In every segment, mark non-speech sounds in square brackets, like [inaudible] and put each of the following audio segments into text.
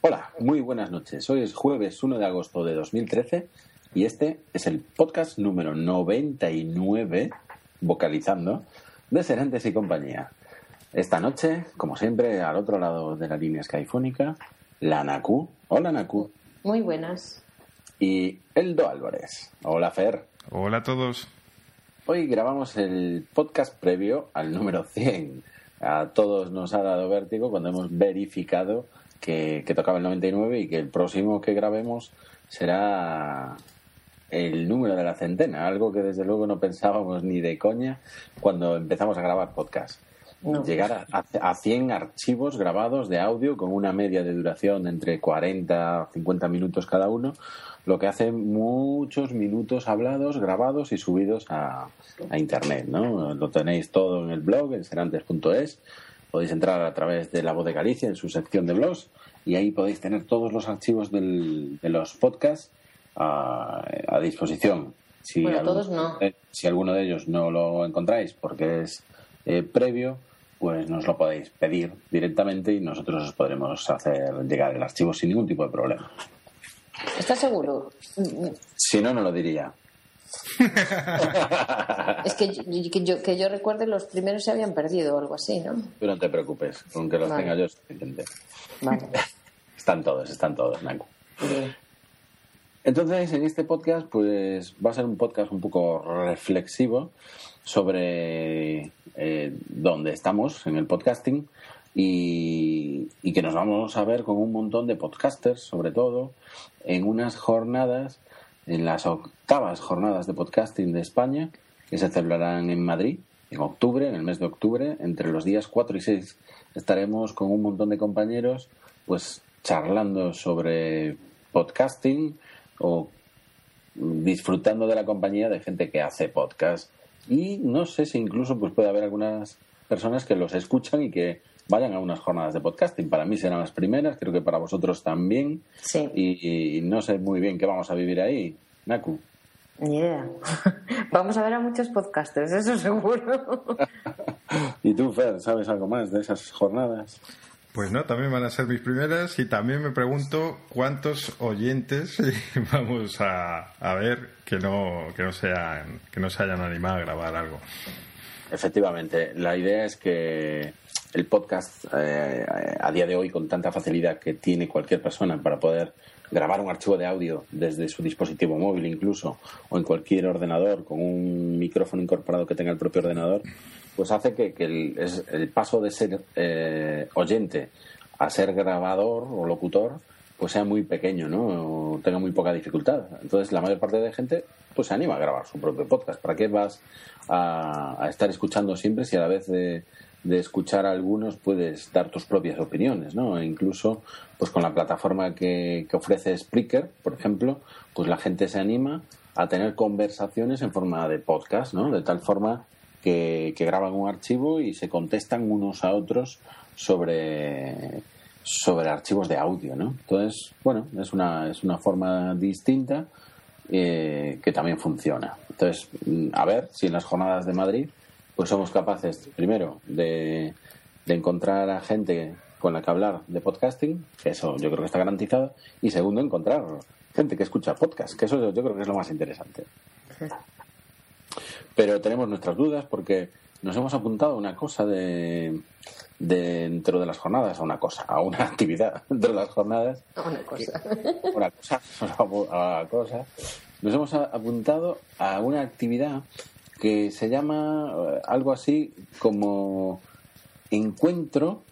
Hola, muy buenas noches. Hoy es jueves 1 de agosto de 2013 y este es el podcast número 99, vocalizando, de Serentes y compañía. Esta noche, como siempre, al otro lado de la línea skyfónica, la Naku. Hola Naku. Muy buenas. Y Eldo Álvarez. Hola Fer. Hola a todos. Hoy grabamos el podcast previo al número 100. A todos nos ha dado vértigo cuando hemos verificado que, que tocaba el 99 y que el próximo que grabemos será el número de la centena, algo que desde luego no pensábamos ni de coña cuando empezamos a grabar podcast. Llegar a, a 100 archivos grabados de audio con una media de duración entre 40 a 50 minutos cada uno, lo que hace muchos minutos hablados, grabados y subidos a, a Internet. ¿no? Lo tenéis todo en el blog, en serantes.es. Podéis entrar a través de La Voz de Galicia en su sección de blogs y ahí podéis tener todos los archivos del, de los podcasts a, a disposición. Si, Bueno, alguno, todos no. eh, si alguno de ellos no lo encontráis porque es eh, previo, pues nos lo podéis pedir directamente y nosotros os podremos hacer llegar el archivo sin ningún tipo de problema. ¿Estás seguro? Si no, no lo diría. [laughs] Es que yo, que yo, que yo recuerde los primeros se habían perdido o algo así, ¿no? Pero no te preocupes, con que los Vale. tenga yo es suficiente. Vale. [laughs] Están todos, están todos, Naku. Bien. Entonces, en este podcast, pues va a ser un podcast un poco reflexivo sobre eh, dónde estamos en el podcasting y, que nos vamos a ver con un montón de podcasters, sobre todo, en unas jornadas, en las octavas jornadas de podcasting de España, que se celebrarán en Madrid en octubre, en el mes de octubre, entre los días 4 y 6 estaremos con un montón de compañeros, pues charlando sobre podcasting o disfrutando de la compañía de gente que hace podcast. Y no sé si incluso pues puede haber algunas personas que los escuchan y que vayan a unas jornadas de podcasting. Para mí serán las primeras, creo que para vosotros también. Sí. Y, y no sé muy bien qué vamos a vivir ahí. Naku. Ni idea. [laughs] Vamos a ver a muchos podcasters, eso seguro. [laughs] ¿Y tú, Fer, sabes algo más de esas jornadas? Pues no, también van a ser mis primeras y también me pregunto cuántos oyentes [laughs] vamos a, a ver que no, que, no sean, que no se hayan animado a grabar algo. Efectivamente, la idea es que el podcast eh, a día de hoy con tanta facilidad que tiene cualquier persona para poder grabar un archivo de audio desde su dispositivo móvil incluso o en cualquier ordenador con un micrófono incorporado que tenga el propio ordenador, pues hace que, que el, es- el paso de ser eh, oyente a ser grabador o locutor pues sea muy pequeño, ¿no? Tenga muy poca dificultad. Entonces la mayor parte de gente pues se anima a grabar su propio podcast. ¿Para qué vas a, estar escuchando siempre si a la vez de, escuchar a algunos puedes dar tus propias opiniones, ¿no? E incluso pues con la plataforma que, ofrece Spreaker, por ejemplo, pues la gente se anima a tener conversaciones en forma de podcast, ¿no? De tal forma que graban un archivo y se contestan unos a otros sobre sobre archivos de audio, ¿no? Entonces, bueno, es una, es una forma distinta eh, que también funciona. Entonces, mm, a ver si en las jornadas de Madrid pues somos capaces, primero, de, de encontrar a gente con la que hablar de podcasting, que eso yo creo que está garantizado, y segundo, encontrar gente que escucha podcast, que eso yo creo que es lo más interesante. Pero tenemos nuestras dudas porque nos hemos apuntado a una cosa de, de dentro de las jornadas, a una cosa, a una [laughs] actividad dentro de las jornadas, Una cosa. una cosa, [laughs] una cosa. Nos hemos a- apuntado a una actividad que se llama eh, algo así como encuentro,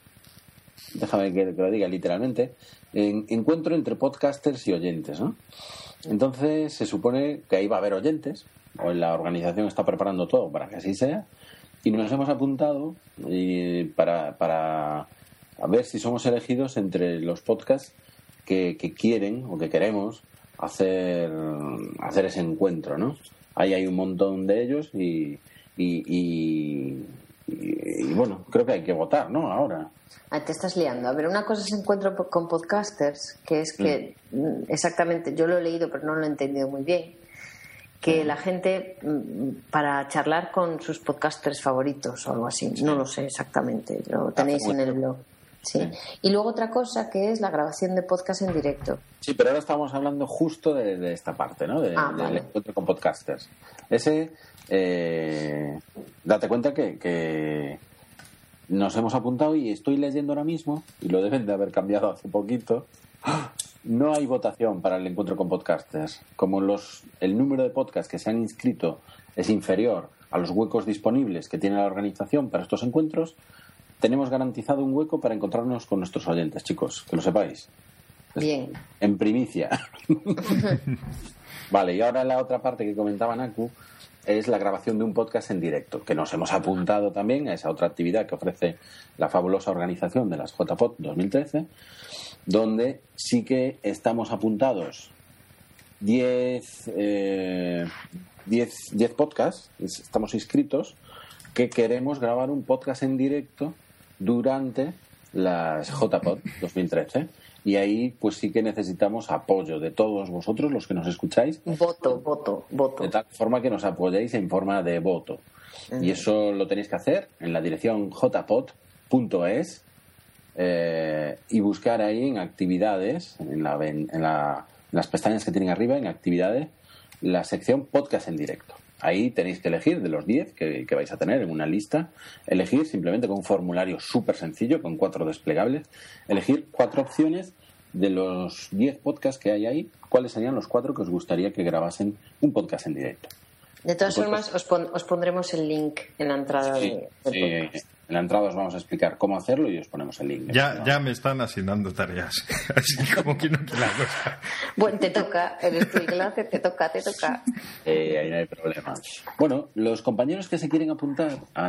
déjame que, que lo diga literalmente, en- encuentro entre podcasters y oyentes, ¿no? Entonces se supone que ahí va a haber oyentes, o la organización está preparando todo para que así sea, y nos hemos apuntado y para, para a ver si somos elegidos entre los podcasts que, que quieren o que queremos hacer, hacer ese encuentro, ¿no? Ahí hay un montón de ellos y, y, y, y- y, bueno, creo que hay que votar, ¿no? Ahora. Ah, te estás liando. A ver, una cosa es encuentro con podcasters, que es que mm, exactamente, yo lo he leído pero no lo he entendido muy bien, que la gente mm, para charlar con sus podcasters favoritos o algo así, no lo sé exactamente, lo tenéis en el blog. Sí. Y luego otra cosa que es la grabación de podcast en directo. Sí, pero ahora estamos hablando justo de, de esta parte, ¿no? De- Ah, del vale. encuentro con podcasters. Ese, eh, date cuenta que, que nos hemos apuntado y estoy leyendo ahora mismo, y lo deben de haber cambiado hace poquito, no hay votación para el encuentro con podcasters. Como los, el número de podcasts que se han inscrito es inferior a los huecos disponibles que tiene la organización para estos encuentros, tenemos garantizado un hueco para encontrarnos con nuestros oyentes, chicos, que lo sepáis. Bien. En primicia. [laughs] vale, y ahora la otra parte que comentaba Naku es la grabación de un podcast en directo, que nos hemos apuntado también a esa otra actividad que ofrece la fabulosa organización de las JPOT 2013, donde sí que estamos apuntados 10 eh, 10 10 podcasts, es- estamos inscritos, que queremos grabar un podcast en directo durante las JPOD 2013. Y ahí, pues sí que necesitamos apoyo de todos vosotros, los que nos escucháis, Voto, voto, voto. de tal forma que nos apoyéis en forma de voto. Y eso lo tenéis que hacer en la dirección jpod.es eh, y buscar ahí en actividades, en, la, en la- en las pestañas que tienen arriba, en actividades, la sección podcast en directo. Ahí tenéis que elegir de los 10 que, que vais a tener en una lista, elegir simplemente con un formulario súper sencillo, con cuatro desplegables, elegir cuatro opciones de los 10 podcasts que hay ahí, cuáles serían los cuatro que os gustaría que grabasen un podcast en directo. De todas formas, os, pon- os pondremos el link en la entrada Sí, del sí, podcast. En la entrada os vamos a explicar cómo hacerlo y os ponemos el link. Ya, No. ya me están asignando tareas. [laughs] Así como que no la cosa. Bueno, te toca, eres hace, te toca, te toca. Eh, ahí no hay problema. Bueno, los compañeros que se quieren apuntar a,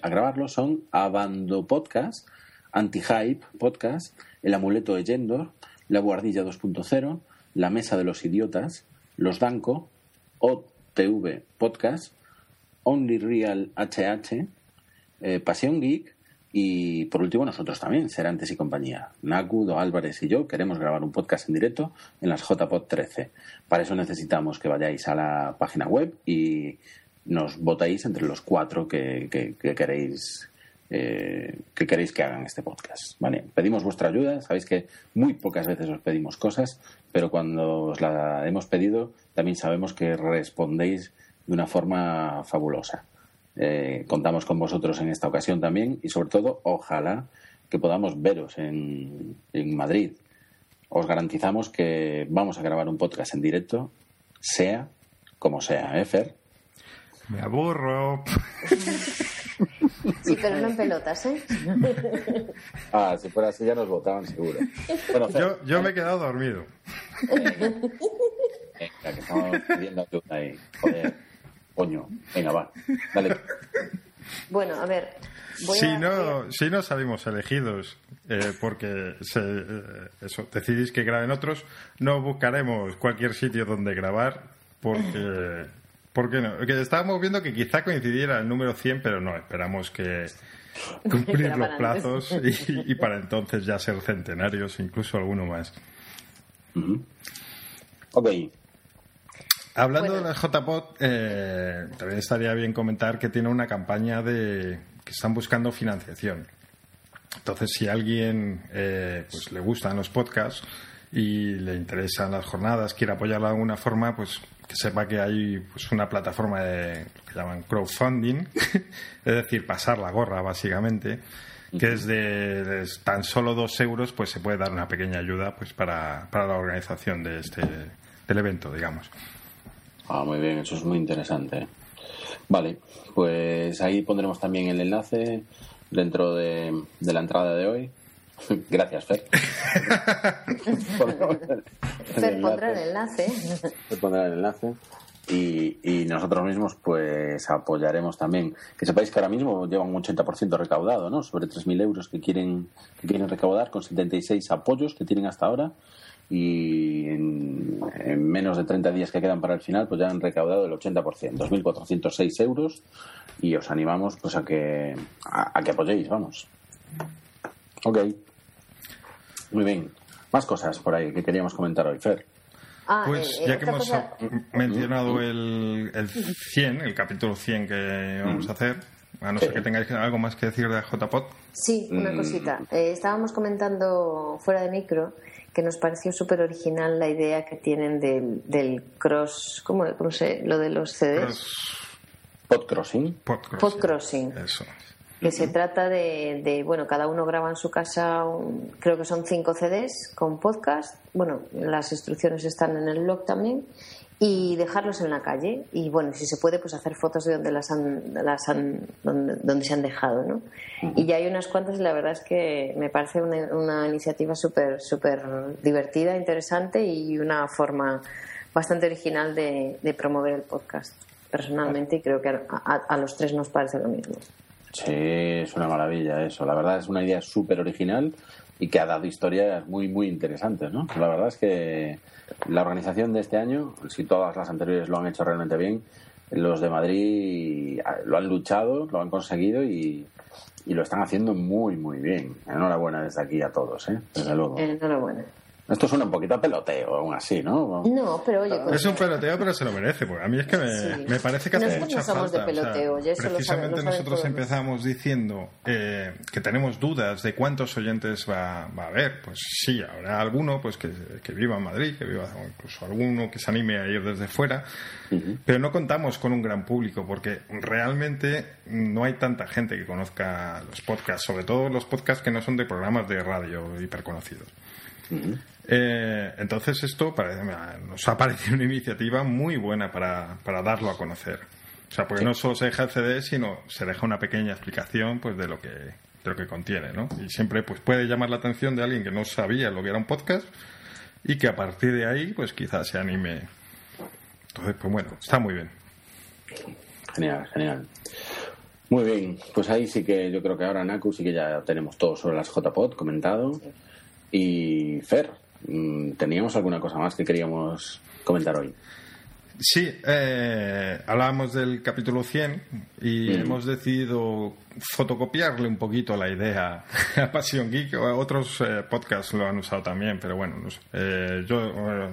a grabarlo son Abando Podcast, Anti-Hype Podcast, El Amuleto de Yendor, La Guardilla 2.0, La Mesa de los Idiotas, Los Danco, OTV Podcast, Only Real HH, eh, Pasión Geek y por último nosotros también, Serantes y compañía. Naku, Do Álvarez y yo queremos grabar un podcast en directo en las JPod 13. Para eso necesitamos que vayáis a la página web y nos votéis entre los cuatro que queréis eh, que queréis que hagan este podcast. Vale, pedimos vuestra ayuda. Sabéis que muy pocas veces os pedimos cosas, pero cuando os la hemos pedido también sabemos que respondéis de una forma fabulosa. Eh, contamos con vosotros en esta ocasión también y sobre todo ojalá que podamos veros en, en Madrid. Os garantizamos que vamos a grabar un podcast en directo, sea como sea, ¿eh, Fer? Me aburro. Sí, pero no en pelotas, ¿eh? [laughs] Ah, si fuera así ya nos votaban seguro. Bueno, Fer, Yo, yo me he quedado dormido. venga, que estamos pidiendo ayuda ahí. Joder, coño. Venga, va. Dale. Bueno, a ver. Voy Si a- no, si no salimos elegidos eh, porque se, eh, eso, decidís que graben otros, no buscaremos cualquier sitio donde grabar porque... [laughs] ¿Por qué no? Que estábamos viendo que quizá coincidiera el número 100, pero no, esperamos que [laughs] cumplir los plazos y, [laughs] y para entonces ya ser centenarios, incluso alguno más. Ujú. Ok. Hablando Bueno. de la JPOT, eh, también estaría bien comentar que tiene una campaña de que están buscando financiación. Entonces, si a alguien eh, pues le gustan los podcasts y le interesan las jornadas, quiere apoyarla de alguna forma, pues que sepa que hay pues una plataforma de lo que llaman crowdfunding, [laughs] es decir, pasar la gorra básicamente, que es de, de tan solo dos euros, pues se puede dar una pequeña ayuda pues para, para la organización de este del evento, digamos. Ah, muy bien, eso es muy interesante. Vale, pues ahí pondremos también el enlace dentro de, de la entrada de hoy. [laughs] Gracias, Fer. [laughs] Fer pondrá el enlace. enlace. Fer pondrá el enlace. y, y, nosotros mismos pues apoyaremos también. Que sepáis que ahora mismo llevan un 80% recaudado, ¿no? Sobre 3.000 euros que quieren, que quieren recaudar con 76 apoyos que tienen hasta ahora y en, menos de 30 días que quedan para el final pues ya han recaudado el 80%, 2.406 euros y os animamos pues a que, a, que apoyéis, vamos. Ok. Muy bien. Más cosas por ahí que queríamos comentar hoy, Fer. Ah, pues eh, ya que hemos mencionado el, el 100, el capítulo 100 que vamos a hacer, a no ser que tengáis algo más que decir de JPOT. Sí, una mm. cosita. Eh, estábamos comentando fuera de micro que nos pareció súper original la idea que tienen del, del cross, ¿cómo, cómo se, lo de los CDs? Podcrossing. Podcrossing. Eso. Que se trata de, de, bueno, cada uno graba en su casa, creo que son cinco CDs con podcast. Bueno, las instrucciones están en el blog también. Y dejarlos en la calle. Y bueno si se puede pues hacer fotos de donde las han, las han donde, donde se han dejado no y ya hay unas cuantas y la verdad es que me parece una, una iniciativa súper súper divertida interesante y una forma bastante original de, de promover el podcast. Personalmente y creo que a, a, los tres nos parece lo mismo sí es una maravilla eso la verdad es una idea súper original y que ha dado historias muy muy interesantes no la verdad es que la organización de este año, si todas las anteriores lo han hecho realmente bien, los de Madrid lo han luchado, lo han conseguido y, y lo están haciendo muy, muy bien. Enhorabuena desde aquí a todos, ¿eh? desde luego. Enhorabuena. Esto suena un poquito a peloteo, aún así, ¿no? No, pero oye... Es un peloteo, pero se lo merece, porque a mí es que me, parece que hace mucha falta. precisamente nosotros empezamos diciendo eh, que tenemos dudas de cuántos oyentes va, va, a haber. Pues sí, habrá alguno pues que, que, viva en Madrid, que viva, o incluso alguno que se anime a ir desde fuera, pero no contamos con un gran público, porque realmente no hay tanta gente que conozca los podcasts, sobre todo los podcasts que no son de programas de radio hiperconocidos. Eh, entonces esto nos ha parecido una iniciativa muy buena para, para darlo a conocer. O sea, porque no solo se deja el CD, sino se deja una pequeña explicación pues de lo que de lo que contiene, ¿no? Y siempre pues puede llamar la atención de alguien que no sabía lo que era un podcast y que a partir de ahí pues quizás se anime. Entonces, pues bueno, está muy bien. Genial, genial. Muy bien, pues ahí sí que yo creo que ahora Naku sí que ya tenemos todo sobre las JPod comentado. Y Fer, ¿teníamos alguna cosa más que queríamos comentar hoy? Sí, eh, hablábamos del capítulo 100 y mm. hemos decidido fotocopiarle un poquito la idea a Passion Geek. Otros eh, podcasts lo han usado también, pero bueno, eh, yo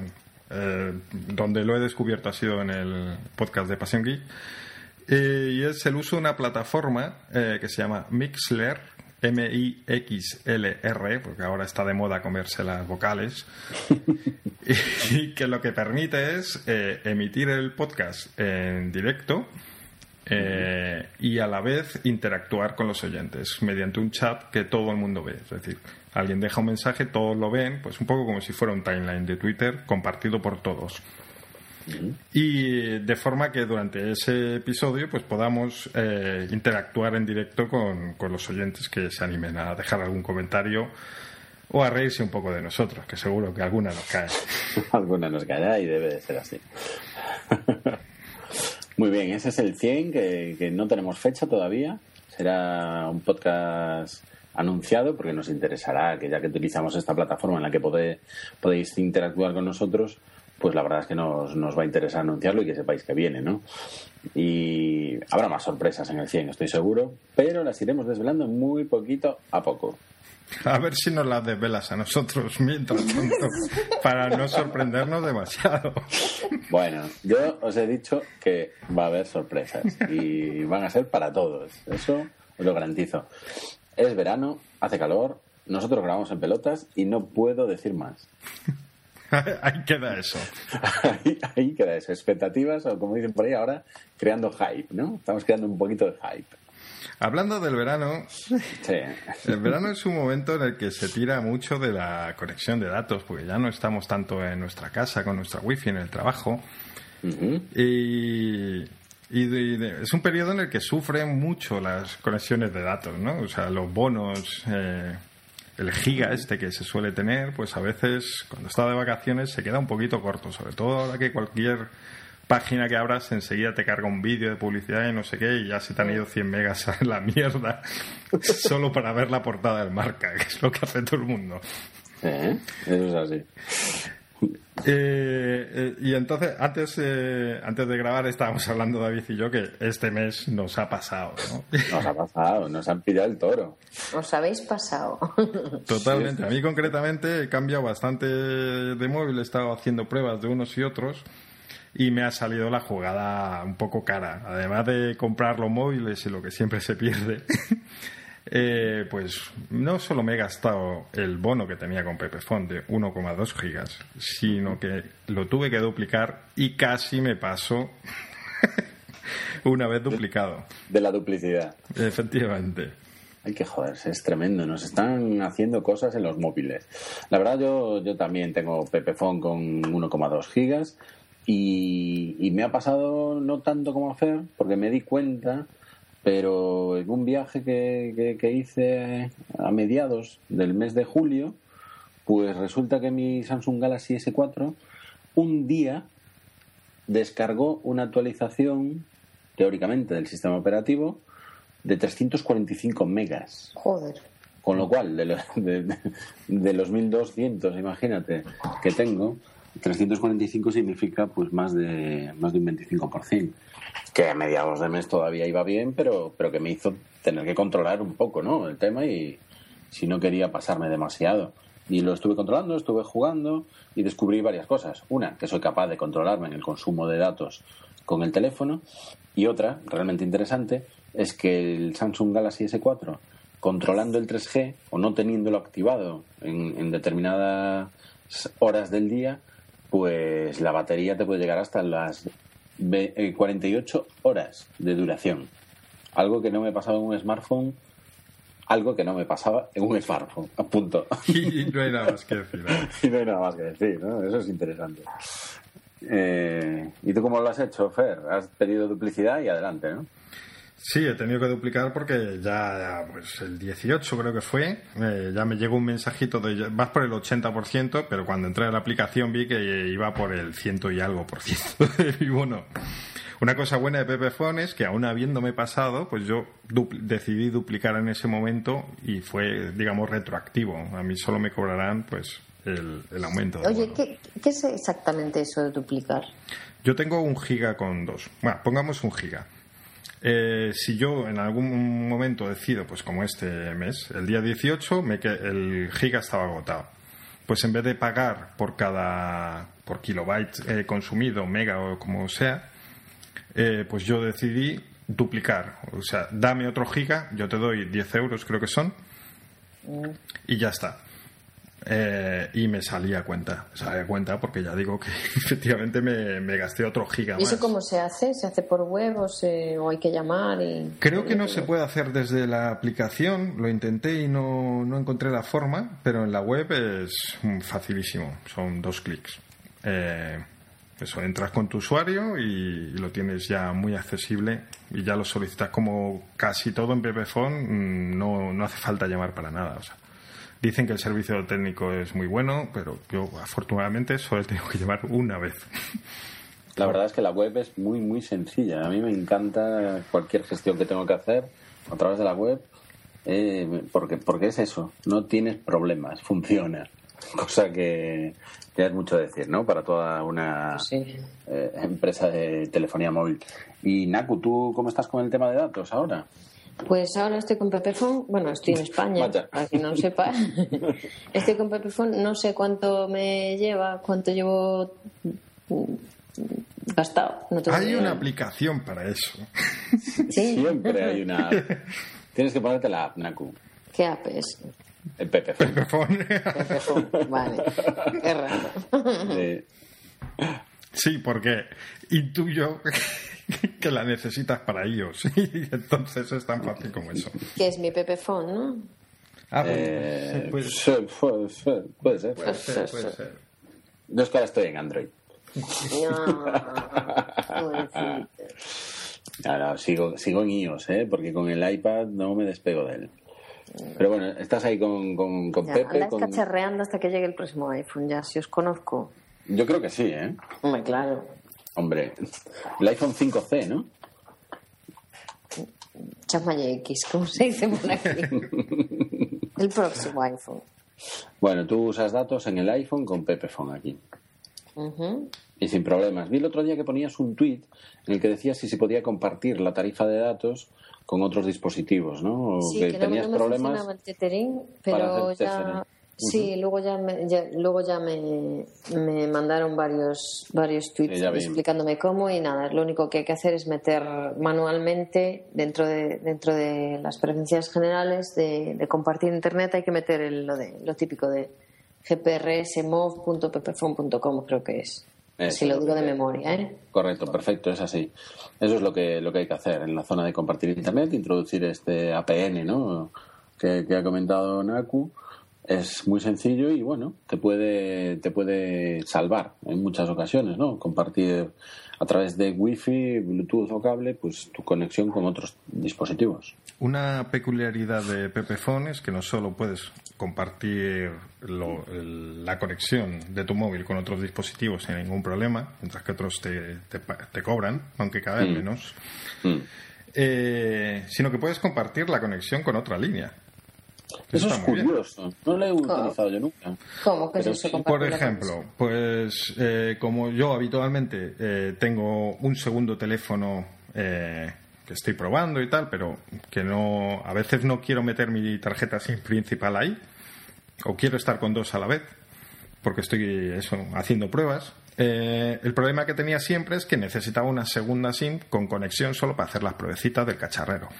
donde lo he descubierto ha sido en el podcast de Passion Geek. y es el uso de una plataforma que se llama Mixler, M-I-X-L-R, porque ahora está de moda comerse las vocales, [laughs] y, que lo que permite es eh, emitir el podcast en directo eh, y a la vez interactuar con los oyentes mediante un chat que todo el mundo ve. Es decir, alguien deja un mensaje, todos lo ven, pues un poco como si fuera un timeline de Twitter compartido por todos. Y de forma que durante ese episodio pues podamos eh, interactuar en directo con, los oyentes que se animen a dejar algún comentario o a reírse un poco de nosotros, que seguro que alguna nos cae. [laughs] alguna nos caerá y debe de ser así. [laughs] Muy bien, ese es el 100, que, no tenemos fecha todavía. Será un podcast anunciado porque nos interesará que ya que utilizamos esta plataforma en la que podéis interactuar con nosotros, pues la verdad es que nos, nos va a interesar anunciarlo y que sepáis que viene, ¿no? Y habrá más sorpresas en el 100, estoy seguro, pero las iremos desvelando muy poquito a poco. A ver si nos las desvelas a nosotros mientras tanto, para no sorprendernos demasiado. Bueno, yo os he dicho que va a haber sorpresas y van a ser para todos, eso os lo garantizo. Es verano, hace calor, nosotros grabamos en pelotas y no puedo decir más. [laughs] ahí queda eso. ahí, queda eso. Expectativas, o como dicen por ahí ahora, creando hype, ¿no? Estamos creando un poquito de hype. Hablando del verano, el verano es un momento en el que se tira mucho de la conexión de datos, porque ya no estamos tanto en nuestra casa con nuestra wifi en el trabajo. Y, es un periodo en el que sufren mucho las conexiones de datos, ¿no? O sea, los bonos eh, el giga este que se suele tener, pues a veces cuando está de vacaciones se queda un poquito corto, sobre todo ahora que cualquier página que abras enseguida te carga un vídeo de publicidad y no sé qué y ya se te han ido 100 megas [laughs] a la mierda [laughs] solo para ver la portada del marca, que es lo que hace todo el mundo. ¿Eh? Eso es así. Eh, eh, y entonces, antes, eh, antes de grabar, estábamos hablando David y yo que este mes nos ha pasado, ¿no? Nos ha pasado, nos han pillado el toro. Os habéis pasado. [laughs] Totalmente. A mí concretamente he cambiado bastante de móvil, he estado haciendo pruebas de unos y otros y me ha salido la jugada un poco cara. Además de comprar los móviles y lo que siempre se pierde, [laughs] eh, pues no solo me he gastado el bono que tenía con Pepefon de 1,2 gigas, sino que lo tuve que duplicar y casi me pasó [laughs] una vez duplicado. De la duplicidad. Efectivamente. Hay que joderse, es tremendo. Nos están haciendo cosas en los móviles. La verdad, yo, yo también tengo Pepefon con 1,2 gigas y, y me ha pasado no tanto como a Fer, porque me di cuenta pero en un viaje que, que, hice a mediados del mes de julio, pues resulta que mi Samsung Galaxy S4 un día descargó una actualización, teóricamente, del sistema operativo de 345 megas. Joder. Con lo cual, de, de, de los 1200, imagínate, que tengo, 345 significa pues más de más de un 25%, que a mediados de mes todavía iba bien, pero pero que me hizo tener que controlar un poco, ¿no? El tema y si no quería pasarme demasiado. Y lo estuve controlando, estuve jugando y descubrí varias cosas. Una, que soy capaz de controlarme en el consumo de datos con el teléfono. Y otra, realmente interesante, es que el Samsung Galaxy S4, controlando el 3G o no teniéndolo activado en, en determinadas horas del día, pues la batería te puede llegar hasta las 48 eh, horas de duración. Algo que no me pasaba en un smartphone, algo que no me pasaba en un smartphone, punto. [laughs] [laughs] Y no hay nada más que decir. y no hay nada más que decir, ¿no? Eso es interesante. Eh, ¿Y tú cómo lo has hecho, Fer? Has pedido duplicidad y adelante, ¿no? Sí, he tenido que duplicar porque ya, pues el 18 creo que fue, eh, ya me llegó un mensajito de vas por el 80%, pero cuando entré a la aplicación vi que iba por el ciento y algo por ciento. y bueno, [laughs] una cosa buena de Pepephone es que aún habiéndome pasado, pues yo decidí duplicar en ese momento y fue, digamos, retroactivo. A mí solo me cobrarán, pues, el, aumento. Oye, ¿qué, ¿qué es exactamente eso de duplicar? Yo tengo un giga con dos. Bueno, pongamos un giga. Eh, si yo en algún momento decido, pues como este mes, el día 18, me que el giga estaba agotado. Pues en vez de pagar por cada por kilobyte eh, consumido, mega o como sea, eh, pues yo decidí duplicar. O sea, dame otro giga, yo te doy 10 euros, creo que son, mm. y ya está. Eh, y me salía cuenta, salía cuenta porque ya digo que [laughs] efectivamente me, gasté otro giga ¿Y eso cómo se hace? ¿Se hace por web o, hay que llamar? Y... Creo que no se puede hacer desde la aplicación, lo intenté y no, no encontré la forma, pero en la web es facilísimo, son dos clics. Eh, eso, entras con tu usuario y, lo tienes ya muy accesible y ya lo solicitas como casi todo en Pepephone, mm, no, no hace falta llamar para nada. O sea, Dicen que el servicio técnico es muy bueno, pero yo afortunadamente solo he tenido que llevar una vez. La verdad es que la web es muy, muy sencilla. A mí me encanta cualquier gestión que tengo que hacer a través de la web, eh, porque, porque es eso, no tienes problemas, [laughs] funciona. Cosa que, que es mucho decir, ¿no? Para toda una eh, empresa de telefonía móvil. Y Naku, ¿tú cómo estás con el tema de datos ahora? Pues ahora estoy con Pepefon, bueno, estoy en España, para que no sepa. [laughs] estoy con Pepefon, no sé cuánto me lleva, cuánto llevo gastado. hay una aplicación para eso. Siempre hay una [laughs] Tienes que ponerte la app, Naku. ¿Qué app es? El Pepefon. Pepefon. Vale, qué raro. Sí, porque intuyo [laughs] que la necesitas para ellos. [laughs] y entonces es tan fácil como eso. Que es mi Pepephone, ¿no? Ah, eh, puede, ser. puede ser. Puede ser, puede ser. No es que ahora estoy en Android. No, sigo, sigo en iOS, ¿eh? porque con el iPad no me despego de él. Pero bueno, estás ahí con, con, con Pepe. Andas con... cacharreando hasta que llegue el próximo iPhone, ya, si os conozco. Yo creo que sí, ¿eh? Hombre, claro. Hombre, el iPhone 5C, ¿no? Chamaña X, ¿cómo se dice por aquí? [laughs] el próximo iPhone. Bueno, tú usas datos en el iPhone con Pepephone aquí. Y sin problemas. Vi el otro día que ponías un tweet en el que decías si se podía compartir la tarifa de datos con otros dispositivos, ¿no? O Sí, que, tenías no me problemas. el tethering, para pero hacer ya... Sí, luego ya me, ya- luego ya me, me mandaron varios varios tweets Sí, explicándome cómo y nada, lo único que hay que hacer es meter manualmente dentro de dentro de las preferencias generales de, de compartir internet hay que meter el- lo de lo típico de gprsmov.ppphone.com creo que es. Eso si lo digo de memoria, ¿eh? Correcto, perfecto, es así. Eso es lo que, lo que hay que hacer en la zona de compartir Internet, introducir este APN, ¿no? Que, que ha comentado Naku. Es muy sencillo y bueno, te puede, te puede salvar en muchas ocasiones, ¿no? Compartir a través de Wi-Fi, Bluetooth o cable, pues tu conexión con otros dispositivos. Una peculiaridad de Pepephone es que no solo puedes compartir lo- el- la conexión de tu móvil con otros dispositivos sin ningún problema, mientras que otros te, te te cobran, aunque cada vez Mm. menos, Mm. eh, sino que puedes compartir la conexión con otra línea. Eso es muy bien. curioso. No lo he utilizado yo nunca. ¿Cómo que Por ejemplo, pues eh, como yo habitualmente eh, tengo un segundo teléfono eh, que estoy probando y tal, pero que no, a veces no quiero meter mi tarjeta SIM principal ahí, o quiero estar con dos a la vez, porque estoy eso, haciendo pruebas. Eh, el problema que tenía siempre es que necesitaba una segunda SIM con conexión solo para hacer las pruebecitas del cacharrero. [laughs]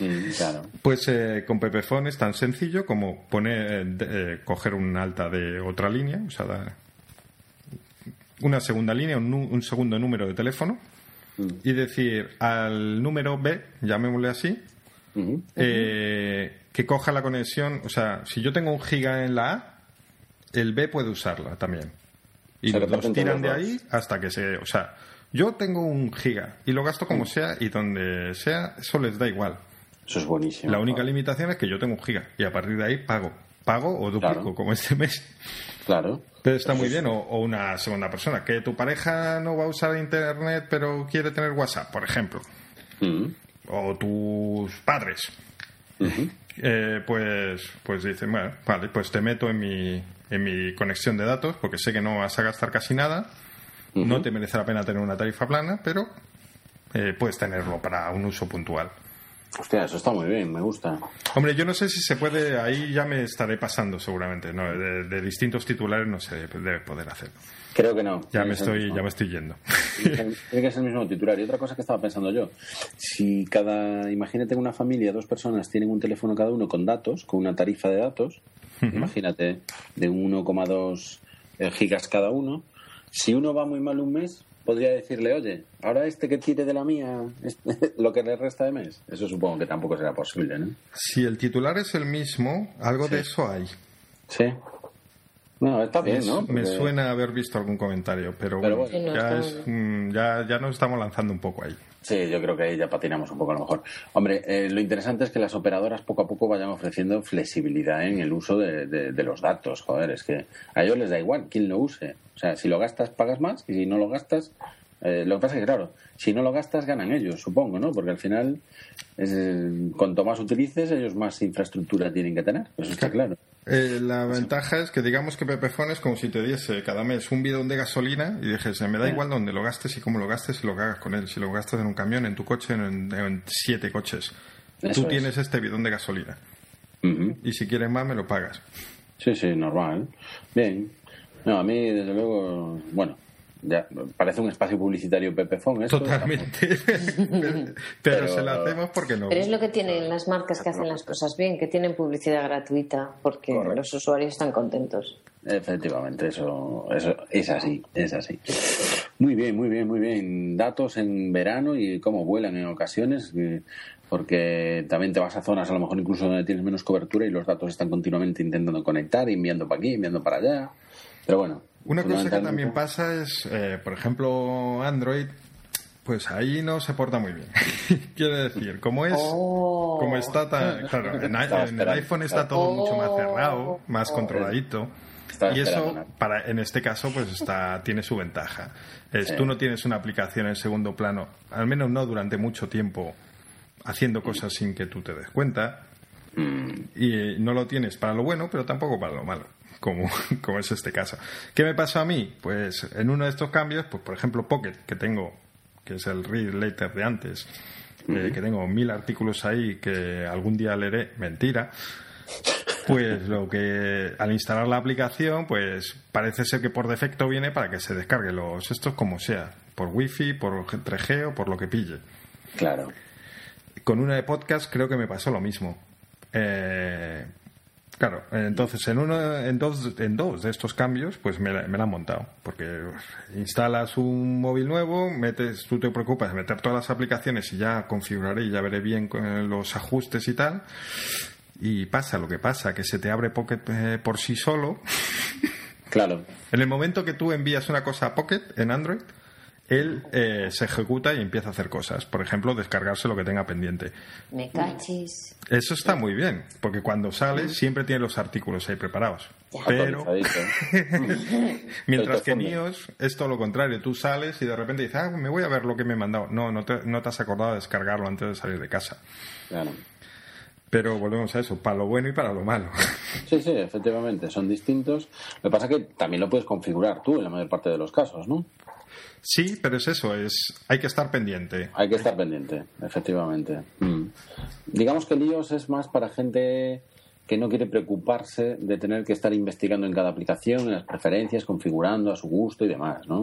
Mm, claro. Pues eh, con Pepephone es tan sencillo como poner, eh, coger un alta de otra línea, o sea, da- una segunda línea, un, segundo número de teléfono, y decir al número B, llamémosle así, eh, que coja la conexión, o sea, si yo tengo un giga en la A, el B puede usarla también. Y los tiran de ahí hasta que se... O sea, yo tengo un giga y lo gasto como sea y donde sea, eso les da igual. Eso es buenísimo. La única limitación es que yo tengo un giga y a partir de ahí pago. Pago o duplico, Claro. como este mes. Claro. Pero está muy bien. O, o una segunda persona. Que tu pareja no va a usar internet pero quiere tener WhatsApp, por ejemplo. Mm. O tus padres. Eh, pues, pues dicen, bueno, vale, pues te meto en mi, en mi conexión de datos porque sé que no vas a gastar casi nada. No te merece la pena tener una tarifa plana, pero eh, puedes tenerlo para un uso puntual. Hostia, eso está muy bien, me gusta. Hombre, yo no sé si se puede, ahí ya me estaré pasando seguramente, ¿no? De, de distintos titulares no se debe poder hacer. Creo que no. Ya me estoy, ya me estoy yendo. Tiene que ser el mismo titular. Y otra cosa que estaba pensando yo, si cada, imagínate una familia, dos personas tienen un teléfono cada uno con datos, con una tarifa de datos, imagínate de 1,2 eh, gigas cada uno, si uno va muy mal un mes, podría decirle, oye, ahora este que tire de la mía, este- [laughs] lo que le resta de mes. Eso supongo que tampoco será posible, ¿no? Si el titular es el mismo, algo de eso hay. Sí. No, está bien, Me- ¿no? Me suena haber visto algún comentario, pero, Pero bueno, bueno. Sí, no ya, es, mm, ya, ya nos estamos lanzando un poco ahí. Sí, yo creo que ahí ya patinamos un poco a lo mejor. Hombre, eh, lo interesante es que las operadoras poco a poco vayan ofreciendo flexibilidad en el uso de, de- de los datos. Joder, es que a ellos les da igual quién lo use. O sea, si lo gastas, pagas más y si no lo gastas, eh, lo que pasa es que, claro, si no lo gastas, ganan ellos, supongo, ¿no? Porque al final, es, eh, cuanto más utilices, ellos más infraestructura tienen que tener. Eso está claro. Eh, la ventaja es que digamos que Pepephone es como si te diese cada mes un bidón de gasolina y dijese, me da igual dónde lo gastes y cómo lo gastes y lo que hagas con él. Si lo gastas en un camión, en tu coche, en, en siete coches. Eso Tú es. tienes este bidón de gasolina y si quieres más me lo pagas. Sí, sí, normal. Bien. No, a mí, desde luego, bueno, ya parece un espacio publicitario Pepefón esto. Totalmente. pero, [laughs] Pero- se lo hacemos porque no. Pero es lo que tienen las marcas que hacen las cosas bien, que tienen publicidad gratuita porque Correcto. los usuarios están contentos. Efectivamente, eso, eso es así, es así. Muy bien, muy bien, muy bien. Datos en verano y cómo vuelan en ocasiones, eh, porque también te vas a zonas a lo mejor incluso donde tienes menos cobertura y los datos están continuamente intentando conectar, enviando para aquí, enviando para allá. Pero bueno. Una cosa que también pasa es, eh, por ejemplo, Android, pues ahí no se porta muy bien. [laughs] Quiere decir, como es, Oh. como está tan, claro, en, el iPhone está todo mucho más Oh. cerrado, más Oh. controladito. y eso, para, en este caso, pues está, tiene su ventaja. Es, Tú no tienes una aplicación en segundo plano, al menos no durante mucho tiempo, haciendo cosas sin que tú te des cuenta. Mm. Y no lo tienes para lo bueno, pero tampoco para lo malo. Como, [laughs] como es este caso. ¿Qué me pasó a mí? Pues en uno de estos cambios, pues por ejemplo Pocket, que tengo, que es el read later de antes, eh, que tengo mil artículos ahí que algún día leeré, mentira. Pues lo que al instalar la aplicación, pues parece ser que por defecto viene para que se descargue los estos como sea, por wifi, por 3G o por lo que pille. Claro. Con una de podcast creo que me pasó lo mismo. Eh, claro, entonces en uno, en dos, en dos de estos cambios, pues me, me la han montado. Porque instalas un móvil nuevo, metes, tú te preocupas de meter todas las aplicaciones y ya configuraré y ya veré bien los ajustes y tal y pasa lo que pasa, que se te abre Pocket eh, por sí solo. Claro. [laughs] en el momento que tú envías una cosa a Pocket en Android, él eh, se ejecuta y empieza a hacer cosas. Por ejemplo, descargarse lo que tenga pendiente. Me cachis. Eso está muy bien, porque cuando sales siempre tiene los artículos ahí preparados. Pero, [laughs] mientras que míos es todo lo contrario. Tú sales y de repente dices, ah, me voy a ver lo que me he mandado. No, no te, no te has acordado de descargarlo antes de salir de casa. Claro. Pero volvemos a eso, para lo bueno y para lo malo. Sí, sí, efectivamente, son distintos. Lo que pasa es que también lo puedes configurar tú en la mayor parte de los casos, ¿no? Sí, pero es eso, es hay que estar pendiente. Hay que estar pendiente, efectivamente. Mm. Digamos que el iOS es más para gente que no quiere preocuparse de tener que estar investigando en cada aplicación, en las preferencias, configurando a su gusto y demás, ¿no?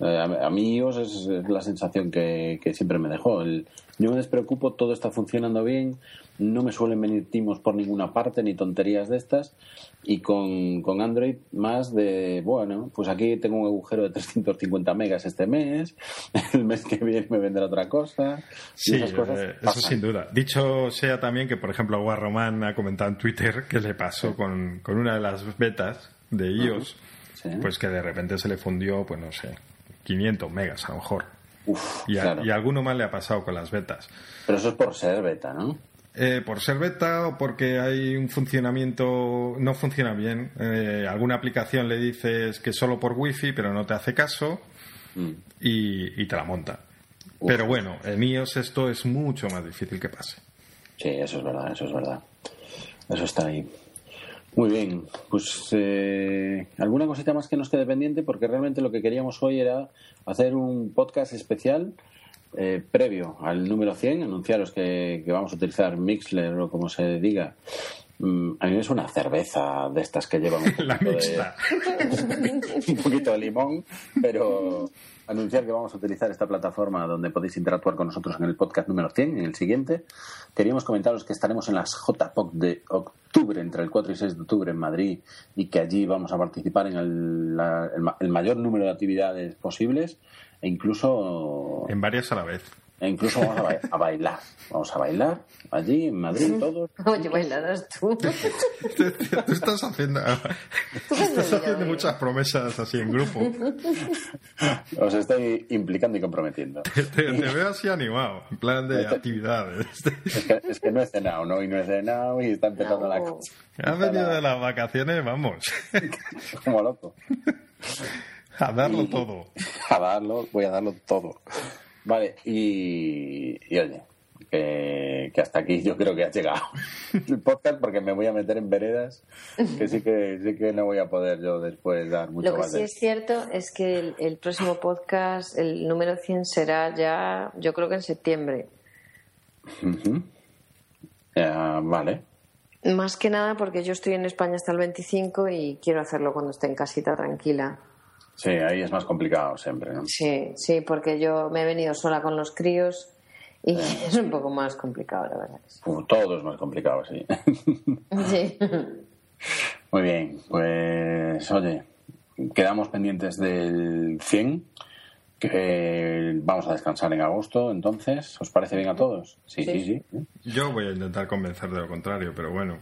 Eh, a, mí iOS es la sensación que, siempre me dejó. El, yo me despreocupo, todo está funcionando bien, no me suelen venir timos por ninguna parte ni tonterías de estas. Y con, con Android más de, bueno, pues aquí tengo un agujero de 350 megas este mes, [laughs] el mes que viene me vendrá otra cosa. Sí, eh, eso sin duda. Dicho sea también que, por ejemplo, Guarromán ha comentado en Twitter que le pasó con, con una de las betas de iOS, pues que de repente se le fundió, pues no sé, 500 megas a lo mejor. y, a, alguno más le ha pasado con las betas. Pero eso es por ser beta, ¿no? Eh, por ser beta o porque hay un funcionamiento, no funciona bien. Eh, alguna aplicación le dices que solo por wifi, pero no te hace caso mm. y, te la monta. Pero bueno, en iOS esto es mucho más difícil que pase. Sí, eso es verdad, eso es verdad. Eso está ahí. Muy bien, pues eh, alguna cosita más que nos quede pendiente porque realmente lo que queríamos hoy era hacer un podcast especial eh, previo al número 100, anunciaros que, vamos a utilizar Mixler o como se diga. Mm, a mí es una cerveza de estas que llevan un [laughs] La mixta. [laughs] un poquito de limón, pero anunciar que vamos a utilizar esta plataforma donde podéis interactuar con nosotros en el podcast número 100, en el siguiente. Queríamos comentaros que estaremos en las JPOC de octubre, entre el 4 y 6 de octubre en Madrid, y que allí vamos a participar en el, el mayor número de actividades posibles e incluso... En varias a la vez. E incluso vamos a, bailar. Vamos a bailar allí en Madrid todos. [laughs] Oye, bailarás tú. [laughs] tú estás haciendo, [laughs] estás haciendo muchas promesas así en grupo. Os estoy implicando y comprometiendo. Te, veo así animado, en plan de este- actividades. Es que, es que, no he cenado, ¿no? Y no he cenado y está empezando la cosa. Has venido de las vacaciones, vamos. Como loco. A darlo todo. A darlo, voy a darlo todo. Vale, y, oye, que, hasta aquí yo creo que ha llegado [laughs] el podcast porque me voy a meter en veredas que sí que sí que no voy a poder yo después dar mucho Lo que sí es cierto es que el, próximo podcast, el número 100, será ya, yo creo que en septiembre. vale. Más que nada porque yo estoy en España hasta el 25 y quiero hacerlo cuando esté en casita tranquila. Sí, ahí es más complicado siempre, ¿no? Sí, sí, porque yo me he venido sola con los críos y [laughs] es un poco más complicado, la verdad. todo es más complicado, sí. [laughs] Sí. [laughs] Muy bien, pues oye, quedamos pendientes del 100, que vamos a descansar en agosto, entonces, ¿os parece bien a todos? Sí, sí, sí. sí. Yo voy a intentar convencer de lo contrario, pero bueno.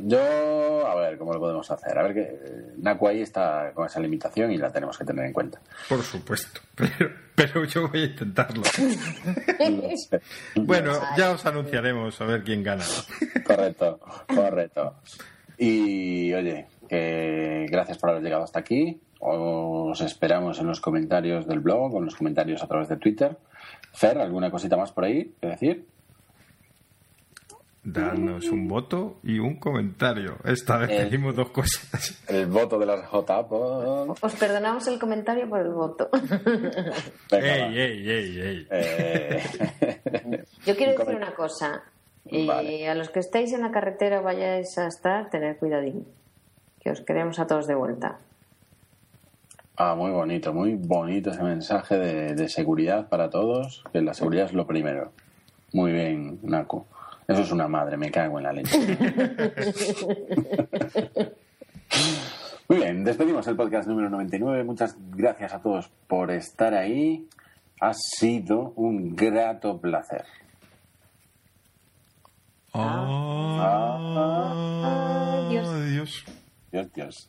Yo, a ver, ¿cómo lo podemos hacer? A ver, que Naku ahí está con esa limitación y la tenemos que tener en cuenta. Por supuesto, [laughs] pero, yo voy a intentarlo. [laughs] bueno, ya os anunciaremos a ver quién gana. Correcto, correcto. Y, oye, que gracias por haber llegado hasta aquí. Os esperamos en los comentarios del blog o en los comentarios a través de Twitter. Fer, ¿alguna cosita más por ahí que decir? Danos un voto y un comentario. Esta vez El- pedimos dos cosas. El voto de las J. Os perdonamos el comentario por el voto. [laughs] Venga, ¡Ey, ey, ey, ey! Eh, Yo quiero Un decir una cosa. Y Vale. a los que estáis en la carretera o vayáis a estar, tened cuidadín. Que os queremos a todos de vuelta. Ah, muy bonito, muy bonito ese mensaje de, de seguridad para todos, que la seguridad es lo primero. Muy bien, Naku. Eso es una madre, me cago en la leche. [laughs] Muy bien, despedimos el podcast número 99. Muchas gracias a todos por estar ahí. Ha sido un grato placer. Adiós. Adiós. Dios, Dios.